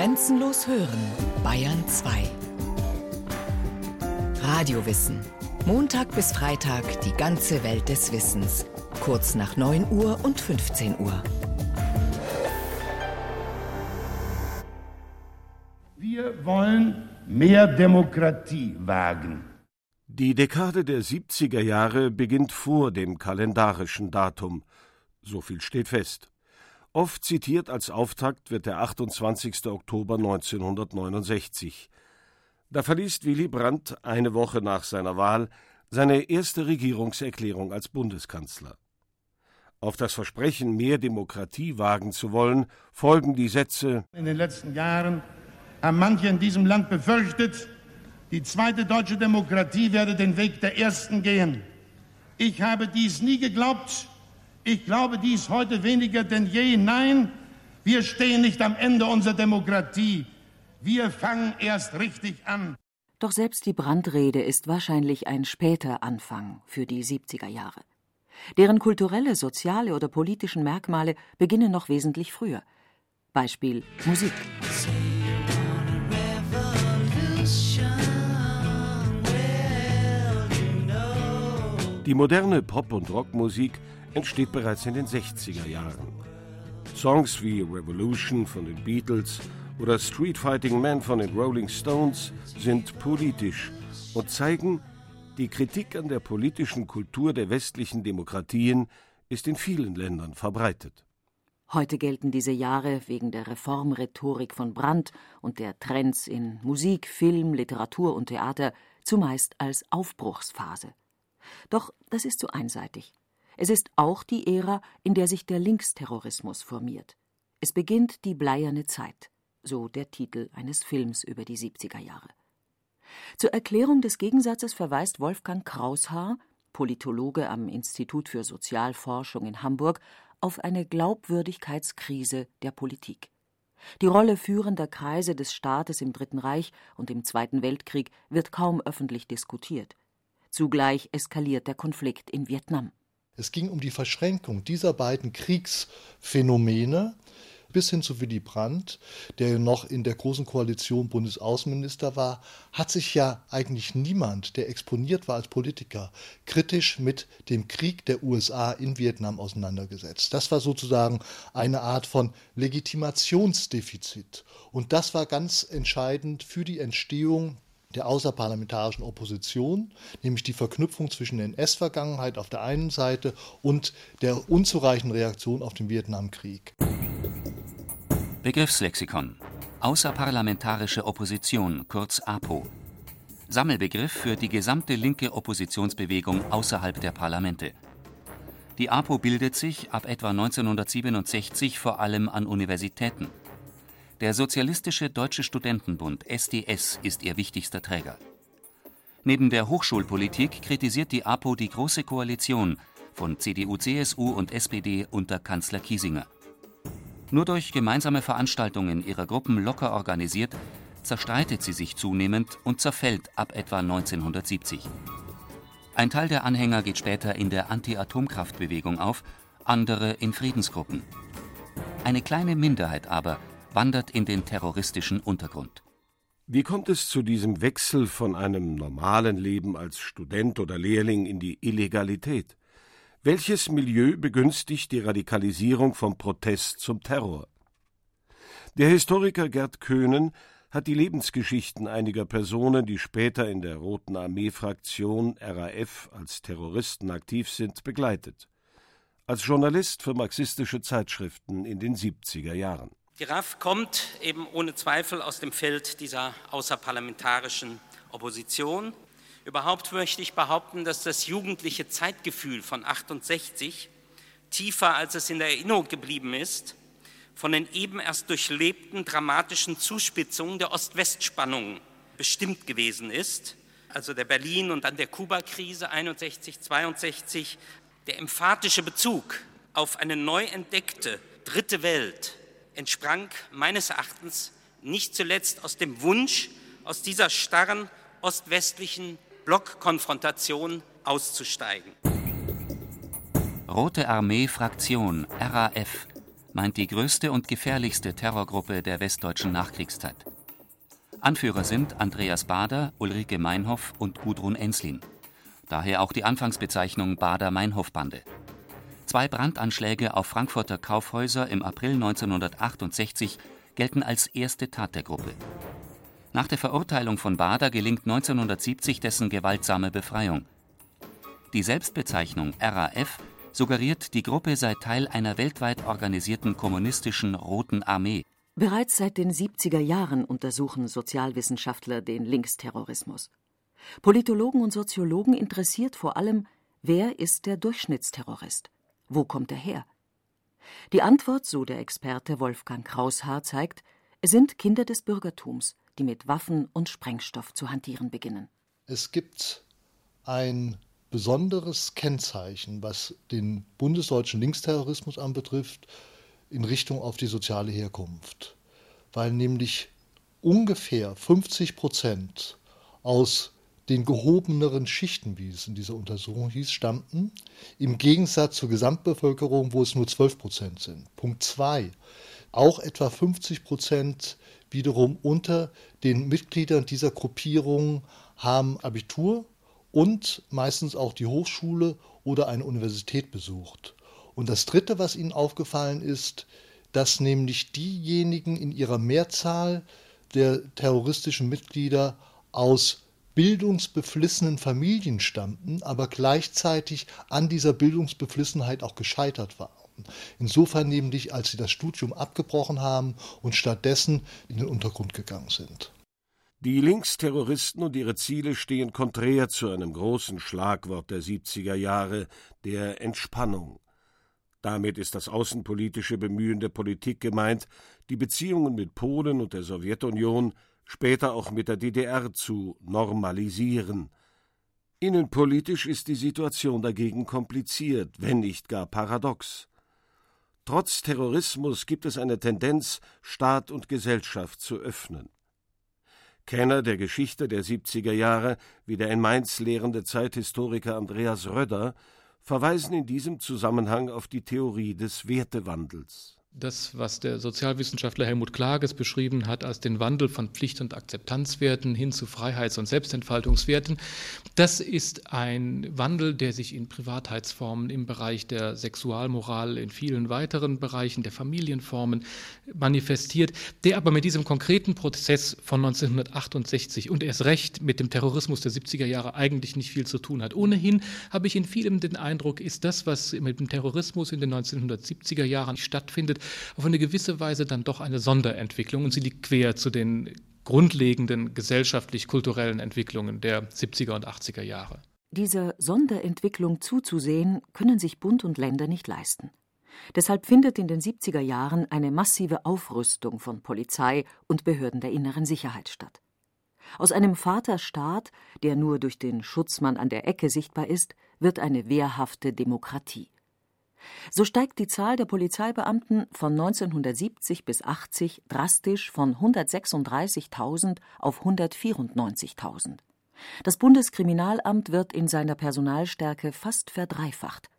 Grenzenlos hören, Bayern 2. Radiowissen. Montag bis Freitag die ganze Welt des Wissens. Kurz nach 9 Uhr und 15 Uhr. Wir wollen mehr Demokratie wagen. Die Dekade der 70er Jahre beginnt vor dem kalendarischen Datum. So viel steht fest. Oft zitiert als Auftakt wird der 28. Oktober 1969. Da verliest Willy Brandt eine Woche nach seiner Wahl seine erste Regierungserklärung als Bundeskanzler. Auf das Versprechen, mehr Demokratie wagen zu wollen, folgen die Sätze In den letzten Jahren haben manche in diesem Land befürchtet, die zweite deutsche Demokratie werde den Weg der ersten gehen. Ich habe dies nie geglaubt. Ich glaube dies heute weniger denn je. Nein, wir stehen nicht am Ende unserer Demokratie. Wir fangen erst richtig an. Doch selbst die Brandrede ist wahrscheinlich ein später Anfang für die 70er Jahre. Deren kulturelle, soziale oder politischen Merkmale beginnen noch wesentlich früher. Beispiel Musik. Die moderne Pop- und Rockmusik entsteht bereits in den 60er Jahren. Songs wie Revolution von den Beatles oder Street Fighting Man von den Rolling Stones sind politisch und zeigen, die Kritik an der politischen Kultur der westlichen Demokratien ist in vielen Ländern verbreitet. Heute gelten diese Jahre wegen der Reformrhetorik von Brandt und der Trends in Musik, Film, Literatur und Theater zumeist als Aufbruchsphase. Doch das ist zu einseitig. Es ist auch die Ära, in der sich der Linksterrorismus formiert. Es beginnt die bleierne Zeit, so der Titel eines Films über die 70er Jahre. Zur Erklärung des Gegensatzes verweist Wolfgang Kraushaar, Politologe am Institut für Sozialforschung in Hamburg, auf eine Glaubwürdigkeitskrise der Politik. Die Rolle führender Kreise des Staates im Dritten Reich und im Zweiten Weltkrieg wird kaum öffentlich diskutiert. Zugleich eskaliert der Konflikt in Vietnam. Es ging um die Verschränkung dieser beiden Kriegsphänomene bis hin zu Willy Brandt, der noch in der Großen Koalition Bundesaußenminister war, hat sich ja eigentlich niemand, der exponiert war als Politiker, kritisch mit dem Krieg der USA in Vietnam auseinandergesetzt. Das war sozusagen eine Art von Legitimationsdefizit. Und das war ganz entscheidend für die Entstehung der außerparlamentarischen Opposition, nämlich die Verknüpfung zwischen der NS-Vergangenheit auf der einen Seite und der unzureichenden Reaktion auf den Vietnamkrieg. Begriffslexikon. Außerparlamentarische Opposition, kurz APO. Sammelbegriff für die gesamte linke Oppositionsbewegung außerhalb der Parlamente. Die APO bildet sich ab etwa 1967 vor allem an Universitäten. Der Sozialistische Deutsche Studentenbund SDS ist ihr wichtigster Träger. Neben der Hochschulpolitik kritisiert die APO die Große Koalition von CDU, CSU und SPD unter Kanzler Kiesinger. Nur durch gemeinsame Veranstaltungen ihrer Gruppen locker organisiert, zerstreitet sie sich zunehmend und zerfällt ab etwa 1970. Ein Teil der Anhänger geht später in der Anti-Atomkraftbewegung auf, andere in Friedensgruppen. Eine kleine Minderheit aber wandert in den terroristischen Untergrund. Wie kommt es zu diesem Wechsel von einem normalen Leben als Student oder Lehrling in die Illegalität? Welches Milieu begünstigt die Radikalisierung vom Protest zum Terror? Der Historiker Gerd Köhnen hat die Lebensgeschichten einiger Personen, die später in der Roten Armee-Fraktion RAF als Terroristen aktiv sind, begleitet. Als Journalist für marxistische Zeitschriften in den 70er Jahren. Die kommt eben ohne Zweifel aus dem Feld dieser außerparlamentarischen Opposition. Überhaupt möchte ich behaupten, dass das jugendliche Zeitgefühl von 68 tiefer als es in der Erinnerung geblieben ist, von den eben erst durchlebten dramatischen Zuspitzungen der Ost-West-Spannungen bestimmt gewesen ist, also der Berlin- und dann der Kuba-Krise 61, 62, der emphatische Bezug auf eine neu entdeckte dritte Welt entsprang meines Erachtens nicht zuletzt aus dem Wunsch, aus dieser starren ost-westlichen Blockkonfrontation auszusteigen. Rote Armee Fraktion RAF meint die größte und gefährlichste Terrorgruppe der westdeutschen Nachkriegszeit. Anführer sind Andreas Bader, Ulrike Meinhoff und Gudrun Enslin. Daher auch die Anfangsbezeichnung Bader-Meinhoff-Bande. Zwei Brandanschläge auf Frankfurter Kaufhäuser im April 1968 gelten als erste Tat der Gruppe. Nach der Verurteilung von Bader gelingt 1970 dessen gewaltsame Befreiung. Die Selbstbezeichnung RAF suggeriert, die Gruppe sei Teil einer weltweit organisierten kommunistischen Roten Armee. Bereits seit den 70er Jahren untersuchen Sozialwissenschaftler den Linksterrorismus. Politologen und Soziologen interessiert vor allem, wer ist der Durchschnittsterrorist? Wo kommt er her? Die Antwort, so der Experte Wolfgang Kraushaar, zeigt, sind Kinder des Bürgertums, die mit Waffen und Sprengstoff zu hantieren beginnen. Es gibt ein besonderes Kennzeichen, was den bundesdeutschen Linksterrorismus anbetrifft, in Richtung auf die soziale Herkunft, weil nämlich ungefähr 50 Prozent aus den gehobeneren Schichten, wie es in dieser Untersuchung hieß, stammten, im Gegensatz zur Gesamtbevölkerung, wo es nur 12 Prozent sind. Punkt 2. Auch etwa 50 Prozent wiederum unter den Mitgliedern dieser Gruppierung haben Abitur und meistens auch die Hochschule oder eine Universität besucht. Und das Dritte, was ihnen aufgefallen ist, dass nämlich diejenigen in ihrer Mehrzahl der terroristischen Mitglieder aus bildungsbeflissenen Familien stammten, aber gleichzeitig an dieser Bildungsbeflissenheit auch gescheitert waren. Insofern nämlich, als sie das Studium abgebrochen haben und stattdessen in den Untergrund gegangen sind. Die Linksterroristen und ihre Ziele stehen konträr zu einem großen Schlagwort der 70er Jahre, der Entspannung. Damit ist das außenpolitische Bemühen der Politik gemeint, die Beziehungen mit Polen und der Sowjetunion, später auch mit der DDR zu normalisieren. Innenpolitisch ist die Situation dagegen kompliziert, wenn nicht gar paradox. Trotz Terrorismus gibt es eine Tendenz, Staat und Gesellschaft zu öffnen. Kenner der Geschichte der 70er Jahre, wie der in Mainz lehrende Zeithistoriker Andreas Röder, verweisen in diesem Zusammenhang auf die Theorie des Wertewandels das, was der Sozialwissenschaftler Helmut Klages beschrieben hat als den Wandel von Pflicht- und Akzeptanzwerten hin zu Freiheits- und Selbstentfaltungswerten, das ist ein Wandel, der sich in Privatheitsformen im Bereich der Sexualmoral, in vielen weiteren Bereichen der Familienformen manifestiert, der aber mit diesem konkreten Prozess von 1968 und erst recht mit dem Terrorismus der 70er Jahre eigentlich nicht viel zu tun hat. Ohnehin habe ich in vielem den Eindruck, ist das, was mit dem Terrorismus in den 1970er Jahren stattfindet, auf eine gewisse Weise dann doch eine Sonderentwicklung und sie liegt quer zu den grundlegenden gesellschaftlich-kulturellen Entwicklungen der 70er und 80er Jahre. Dieser Sonderentwicklung zuzusehen, können sich Bund und Länder nicht leisten. Deshalb findet in den 70er Jahren eine massive Aufrüstung von Polizei und Behörden der inneren Sicherheit statt. Aus einem Vaterstaat, der nur durch den Schutzmann an der Ecke sichtbar ist, wird eine wehrhafte Demokratie. So steigt die Zahl der Polizeibeamten von 1970 bis 80 drastisch von 136.000 auf 194.000. Das Bundeskriminalamt wird in seiner Personalstärke fast verdreifacht.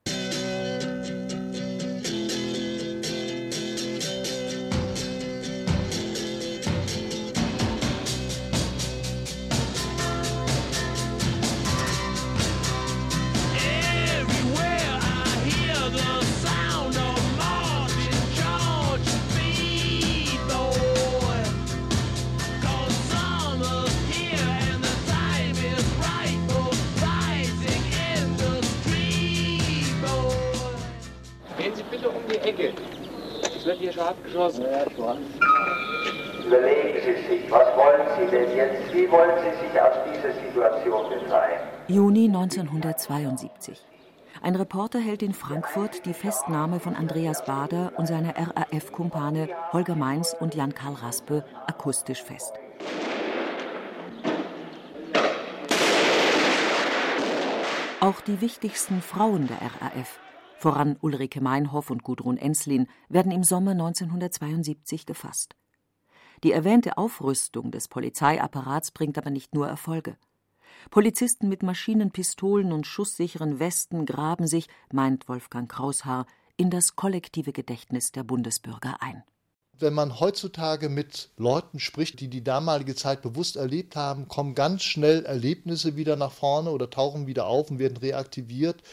Schon abgeschossen. Ja, ich weiß. Überlegen Sie sich, was wollen Sie denn jetzt? Wie wollen Sie sich aus dieser Situation befreien? Juni 1972. Ein Reporter hält in Frankfurt die Festnahme von Andreas Bader und seiner RAF-Kumpane Holger Mainz und Jan-Karl Raspe akustisch fest. Auch die wichtigsten Frauen der RAF voran Ulrike Meinhoff und Gudrun Enslin, werden im Sommer 1972 gefasst. Die erwähnte Aufrüstung des Polizeiapparats bringt aber nicht nur Erfolge. Polizisten mit Maschinenpistolen und schusssicheren Westen graben sich, meint Wolfgang Kraushaar, in das kollektive Gedächtnis der Bundesbürger ein. Wenn man heutzutage mit Leuten spricht, die die damalige Zeit bewusst erlebt haben, kommen ganz schnell Erlebnisse wieder nach vorne oder tauchen wieder auf und werden reaktiviert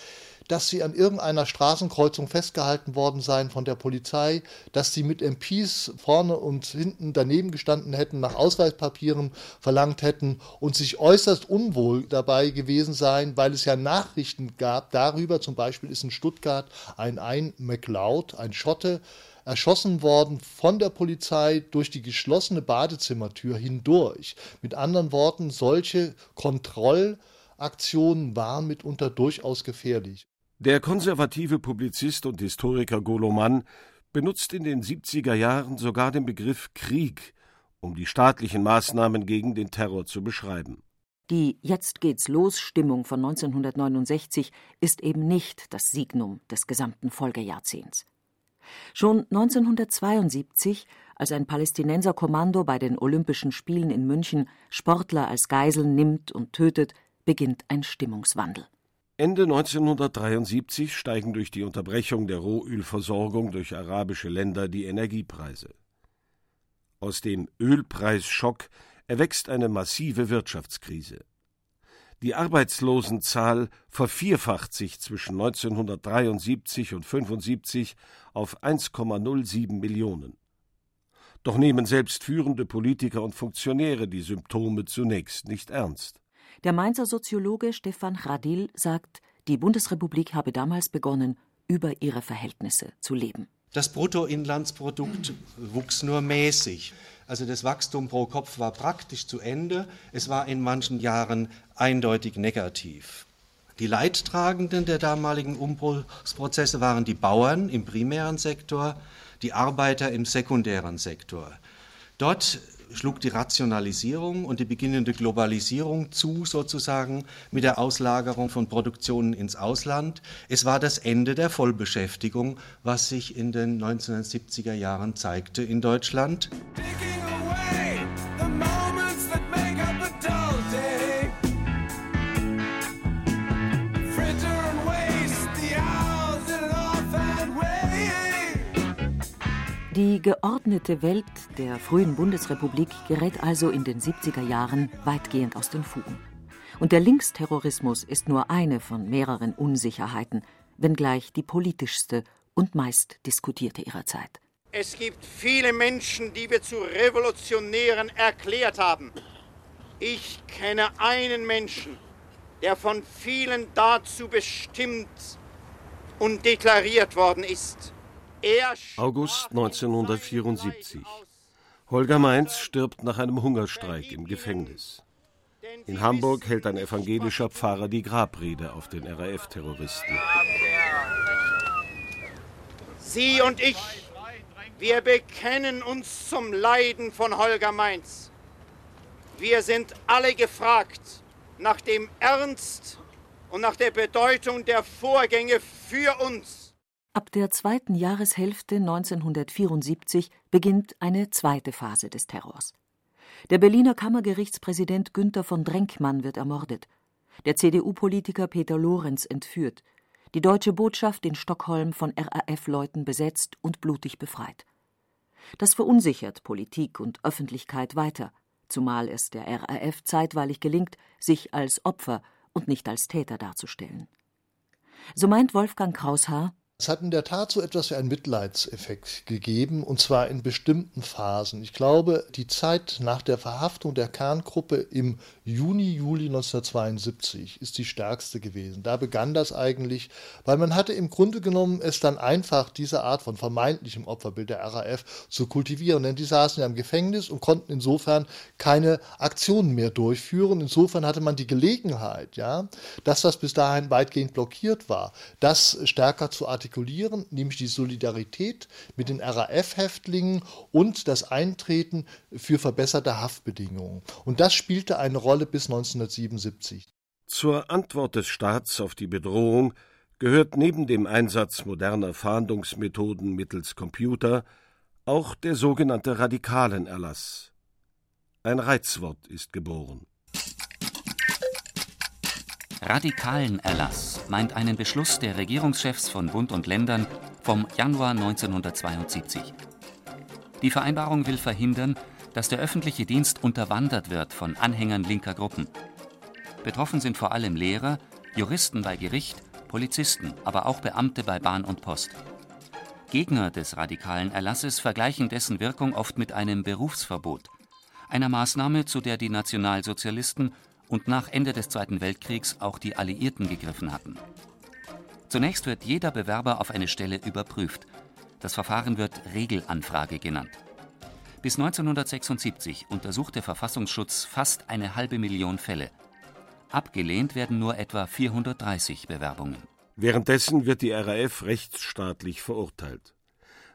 dass sie an irgendeiner Straßenkreuzung festgehalten worden seien von der Polizei, dass sie mit MPs vorne und hinten daneben gestanden hätten, nach Ausweispapieren verlangt hätten und sich äußerst unwohl dabei gewesen seien, weil es ja Nachrichten gab darüber, zum Beispiel ist in Stuttgart ein Ein McLeod, ein Schotte, erschossen worden von der Polizei durch die geschlossene Badezimmertür hindurch. Mit anderen Worten, solche Kontrollaktionen waren mitunter durchaus gefährlich. Der konservative Publizist und Historiker Golo Mann benutzt in den 70er Jahren sogar den Begriff Krieg, um die staatlichen Maßnahmen gegen den Terror zu beschreiben. Die Jetzt geht's los Stimmung von 1969 ist eben nicht das Signum des gesamten Folgejahrzehnts. Schon 1972, als ein Palästinenserkommando bei den Olympischen Spielen in München Sportler als Geiseln nimmt und tötet, beginnt ein Stimmungswandel. Ende 1973 steigen durch die Unterbrechung der Rohölversorgung durch arabische Länder die Energiepreise. Aus dem Ölpreisschock erwächst eine massive Wirtschaftskrise. Die Arbeitslosenzahl vervierfacht sich zwischen 1973 und 1975 auf 1,07 Millionen. Doch nehmen selbst führende Politiker und Funktionäre die Symptome zunächst nicht ernst. Der Mainzer Soziologe Stefan Chradil sagt, die Bundesrepublik habe damals begonnen, über ihre Verhältnisse zu leben. Das Bruttoinlandsprodukt wuchs nur mäßig. Also das Wachstum pro Kopf war praktisch zu Ende. Es war in manchen Jahren eindeutig negativ. Die Leidtragenden der damaligen Umbruchsprozesse waren die Bauern im primären Sektor, die Arbeiter im sekundären Sektor. Dort schlug die Rationalisierung und die beginnende Globalisierung zu, sozusagen mit der Auslagerung von Produktionen ins Ausland. Es war das Ende der Vollbeschäftigung, was sich in den 1970er Jahren zeigte in Deutschland. Die geordnete Welt der frühen Bundesrepublik gerät also in den 70er Jahren weitgehend aus den Fugen. Und der Linksterrorismus ist nur eine von mehreren Unsicherheiten, wenngleich die politischste und meist diskutierte ihrer Zeit. Es gibt viele Menschen, die wir zu Revolutionären erklärt haben. Ich kenne einen Menschen, der von vielen dazu bestimmt und deklariert worden ist. August 1974. Holger Mainz stirbt nach einem Hungerstreik im Gefängnis. In Hamburg hält ein evangelischer Pfarrer die Grabrede auf den RAF-Terroristen. Sie und ich, wir bekennen uns zum Leiden von Holger Mainz. Wir sind alle gefragt nach dem Ernst und nach der Bedeutung der Vorgänge für uns. Ab der zweiten Jahreshälfte 1974 beginnt eine zweite Phase des Terrors. Der Berliner Kammergerichtspräsident Günther von Drenkmann wird ermordet, der CDU-Politiker Peter Lorenz entführt, die deutsche Botschaft in Stockholm von RAF-Leuten besetzt und blutig befreit. Das verunsichert Politik und Öffentlichkeit weiter, zumal es der RAF zeitweilig gelingt, sich als Opfer und nicht als Täter darzustellen. So meint Wolfgang Kraushaar, es hat in der Tat so etwas wie einen Mitleidseffekt gegeben, und zwar in bestimmten Phasen. Ich glaube, die Zeit nach der Verhaftung der Kerngruppe im Juni, Juli 1972 ist die stärkste gewesen. Da begann das eigentlich, weil man hatte im Grunde genommen es dann einfach, diese Art von vermeintlichem Opferbild der RAF zu kultivieren. Denn die saßen ja im Gefängnis und konnten insofern keine Aktionen mehr durchführen. Insofern hatte man die Gelegenheit, ja, dass das bis dahin weitgehend blockiert war, das stärker zu artikulieren artikulieren, nämlich die Solidarität mit den RAF-Häftlingen und das Eintreten für verbesserte Haftbedingungen. Und das spielte eine Rolle bis 1977. Zur Antwort des Staats auf die Bedrohung gehört neben dem Einsatz moderner Fahndungsmethoden mittels Computer auch der sogenannte radikalen Erlass meint einen Beschluss der Regierungschefs von Bund und Ländern vom Januar 1972. Die Vereinbarung will verhindern, dass der öffentliche Dienst unterwandert wird von Anhängern linker Gruppen. Betroffen sind vor allem Lehrer, Juristen bei Gericht, Polizisten, aber auch Beamte bei Bahn und Post. Gegner des radikalen Erlasses vergleichen dessen Wirkung oft mit einem Berufsverbot, einer Maßnahme, zu der die Nationalsozialisten und nach Ende des Zweiten Weltkriegs auch die Alliierten gegriffen hatten. Zunächst wird jeder Bewerber auf eine Stelle überprüft. Das Verfahren wird Regelanfrage genannt. Bis 1976 untersucht der Verfassungsschutz fast eine halbe Million Fälle. Abgelehnt werden nur etwa 430 Bewerbungen. Währenddessen wird die RAF rechtsstaatlich verurteilt.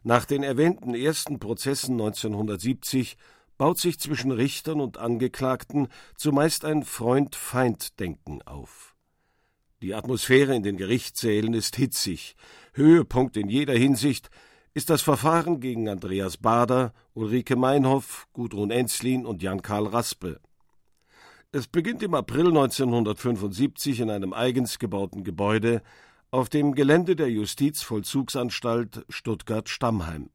Nach den erwähnten ersten Prozessen 1970 baut sich zwischen Richtern und Angeklagten zumeist ein Freund-Feind-Denken auf. Die Atmosphäre in den Gerichtssälen ist hitzig. Höhepunkt in jeder Hinsicht ist das Verfahren gegen Andreas Bader, Ulrike Meinhoff, Gudrun Enzlin und Jan-Karl Raspe. Es beginnt im April 1975 in einem eigens gebauten Gebäude auf dem Gelände der Justizvollzugsanstalt Stuttgart-Stammheim.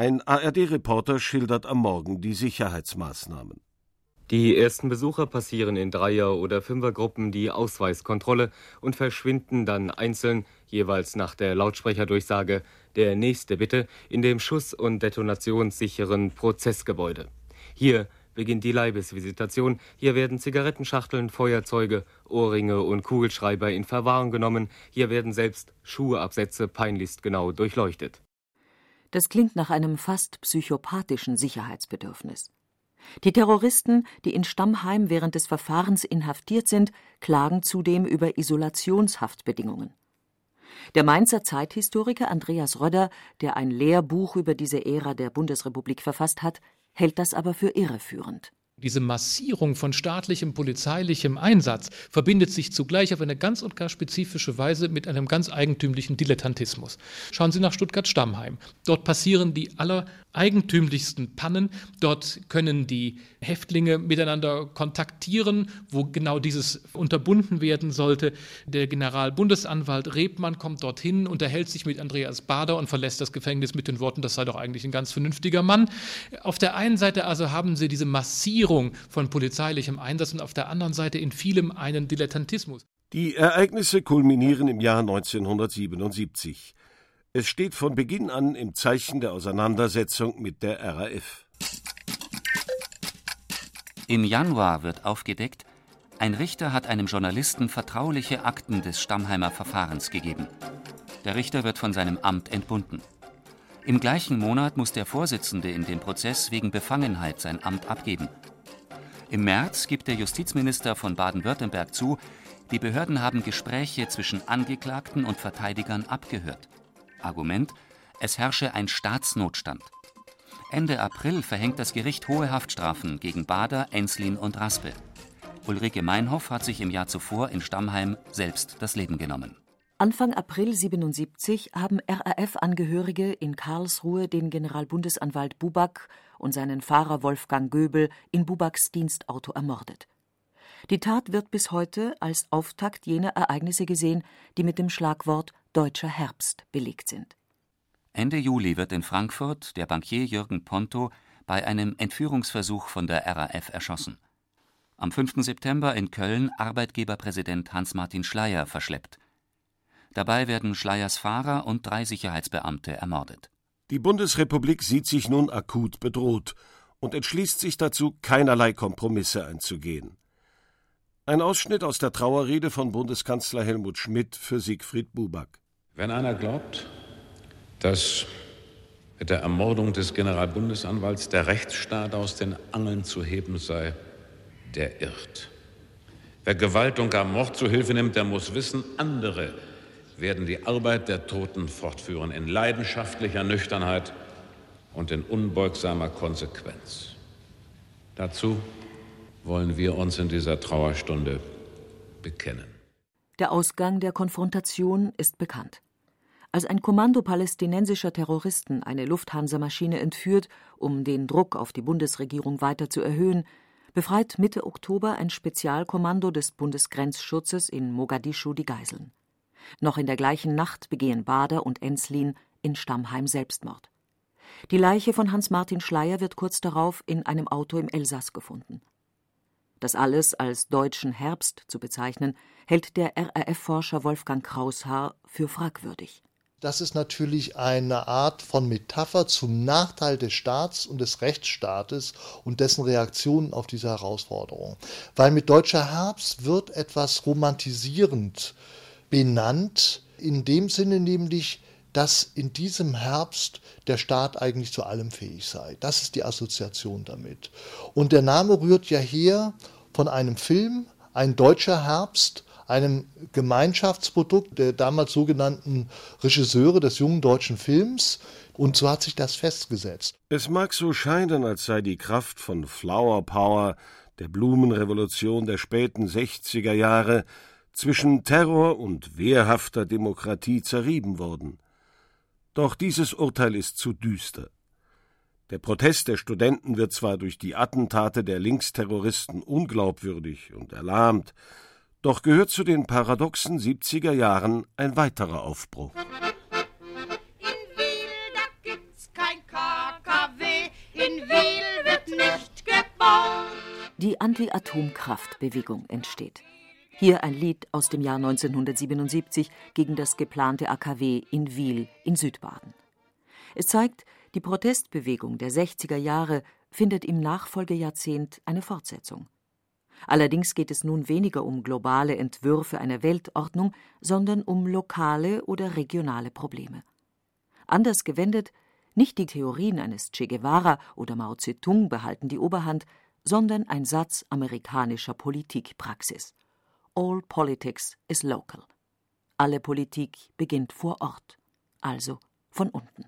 Ein ARD-Reporter schildert am Morgen die Sicherheitsmaßnahmen. Die ersten Besucher passieren in Dreier- oder Fünfergruppen die Ausweiskontrolle und verschwinden dann einzeln, jeweils nach der Lautsprecherdurchsage, der nächste bitte, in dem schuss- und detonationssicheren Prozessgebäude. Hier beginnt die Leibesvisitation. Hier werden Zigarettenschachteln, Feuerzeuge, Ohrringe und Kugelschreiber in Verwahrung genommen. Hier werden selbst Schuheabsätze peinlichst genau durchleuchtet. Das klingt nach einem fast psychopathischen Sicherheitsbedürfnis. Die Terroristen, die in Stammheim während des Verfahrens inhaftiert sind, klagen zudem über Isolationshaftbedingungen. Der Mainzer Zeithistoriker Andreas Röder, der ein Lehrbuch über diese Ära der Bundesrepublik verfasst hat, hält das aber für irreführend. Diese Massierung von staatlichem, polizeilichem Einsatz verbindet sich zugleich auf eine ganz und gar spezifische Weise mit einem ganz eigentümlichen Dilettantismus. Schauen Sie nach Stuttgart-Stammheim. Dort passieren die allereigentümlichsten Pannen. Dort können die Häftlinge miteinander kontaktieren, wo genau dieses unterbunden werden sollte. Der Generalbundesanwalt Rebmann kommt dorthin, unterhält sich mit Andreas Bader und verlässt das Gefängnis mit den Worten, das sei doch eigentlich ein ganz vernünftiger Mann. Auf der einen Seite also haben Sie diese Massierung Minimierung von polizeilichem Einsatz und auf der anderen Seite in vielem einen Dilettantismus. Die Ereignisse kulminieren im Jahr 1977. Es steht von Beginn an im Zeichen der Auseinandersetzung mit der RAF. Im Januar wird aufgedeckt, ein Richter hat einem Journalisten vertrauliche Akten des Stammheimer Verfahrens gegeben. Der Richter wird von seinem Amt entbunden. Im gleichen Monat muss der Vorsitzende in dem Prozess wegen Befangenheit sein Amt abgeben. Im März gibt der Justizminister von Baden-Württemberg zu, die Behörden haben Gespräche zwischen Angeklagten und Verteidigern abgehört. Argument: Es herrsche ein Staatsnotstand. Ende April verhängt das Gericht hohe Haftstrafen gegen Bader, Enslin und Raspe. Ulrike Meinhoff hat sich im Jahr zuvor in Stammheim selbst das Leben genommen. Anfang April 77 haben RAF-Angehörige in Karlsruhe den Generalbundesanwalt Buback und seinen Fahrer Wolfgang Göbel in Bubaks Dienstauto ermordet. Die Tat wird bis heute als Auftakt jener Ereignisse gesehen, die mit dem Schlagwort Deutscher Herbst belegt sind. Ende Juli wird in Frankfurt der Bankier Jürgen Ponto bei einem Entführungsversuch von der RAF erschossen. Am 5. September in Köln Arbeitgeberpräsident Hans-Martin Schleyer verschleppt. Dabei werden Schleiers Fahrer und drei Sicherheitsbeamte ermordet. Die Bundesrepublik sieht sich nun akut bedroht und entschließt sich dazu, keinerlei Kompromisse einzugehen. Ein Ausschnitt aus der Trauerrede von Bundeskanzler Helmut Schmidt für Siegfried Buback. Wenn einer glaubt, dass mit der Ermordung des Generalbundesanwalts der Rechtsstaat aus den Angeln zu heben sei, der irrt. Wer Gewalt und gar Mord zu Hilfe nimmt, der muss wissen, andere werden die Arbeit der Toten fortführen in leidenschaftlicher Nüchternheit und in unbeugsamer Konsequenz. Dazu wollen wir uns in dieser Trauerstunde bekennen. Der Ausgang der Konfrontation ist bekannt. Als ein Kommando palästinensischer Terroristen eine Lufthansa-Maschine entführt, um den Druck auf die Bundesregierung weiter zu erhöhen, befreit Mitte Oktober ein Spezialkommando des Bundesgrenzschutzes in Mogadischu die Geiseln. Noch in der gleichen Nacht begehen Bader und Enslin in Stammheim Selbstmord. Die Leiche von Hans-Martin Schleyer wird kurz darauf in einem Auto im Elsass gefunden. Das alles als deutschen Herbst zu bezeichnen, hält der RAF-Forscher Wolfgang Kraushaar für fragwürdig. Das ist natürlich eine Art von Metapher zum Nachteil des Staats und des Rechtsstaates und dessen Reaktionen auf diese Herausforderung. Weil mit deutscher Herbst wird etwas romantisierend benannt, in dem Sinne nämlich, dass in diesem Herbst der Staat eigentlich zu allem fähig sei. Das ist die Assoziation damit. Und der Name rührt ja her von einem Film, ein deutscher Herbst, einem Gemeinschaftsprodukt der damals sogenannten Regisseure des jungen deutschen Films. Und so hat sich das festgesetzt. Es mag so scheinen, als sei die Kraft von Flower Power, der Blumenrevolution der späten 60er Jahre, zwischen Terror und wehrhafter Demokratie zerrieben worden. Doch dieses Urteil ist zu düster. Der Protest der Studenten wird zwar durch die Attentate der Linksterroristen unglaubwürdig und erlahmt, doch gehört zu den paradoxen 70er Jahren ein weiterer Aufbruch. In Wiel, da gibt's kein KKW, in Wiel wird nicht gebaut. Die Anti-Atomkraftbewegung entsteht. Hier ein Lied aus dem Jahr 1977 gegen das geplante AKW in Wiel in Südbaden. Es zeigt, die Protestbewegung der 60er Jahre findet im Nachfolgejahrzehnt eine Fortsetzung. Allerdings geht es nun weniger um globale Entwürfe einer Weltordnung, sondern um lokale oder regionale Probleme. Anders gewendet, nicht die Theorien eines Che Guevara oder Mao Zedong behalten die Oberhand, sondern ein Satz amerikanischer Politikpraxis. All politics is local. Alle Politik beginnt vor Ort, also von unten.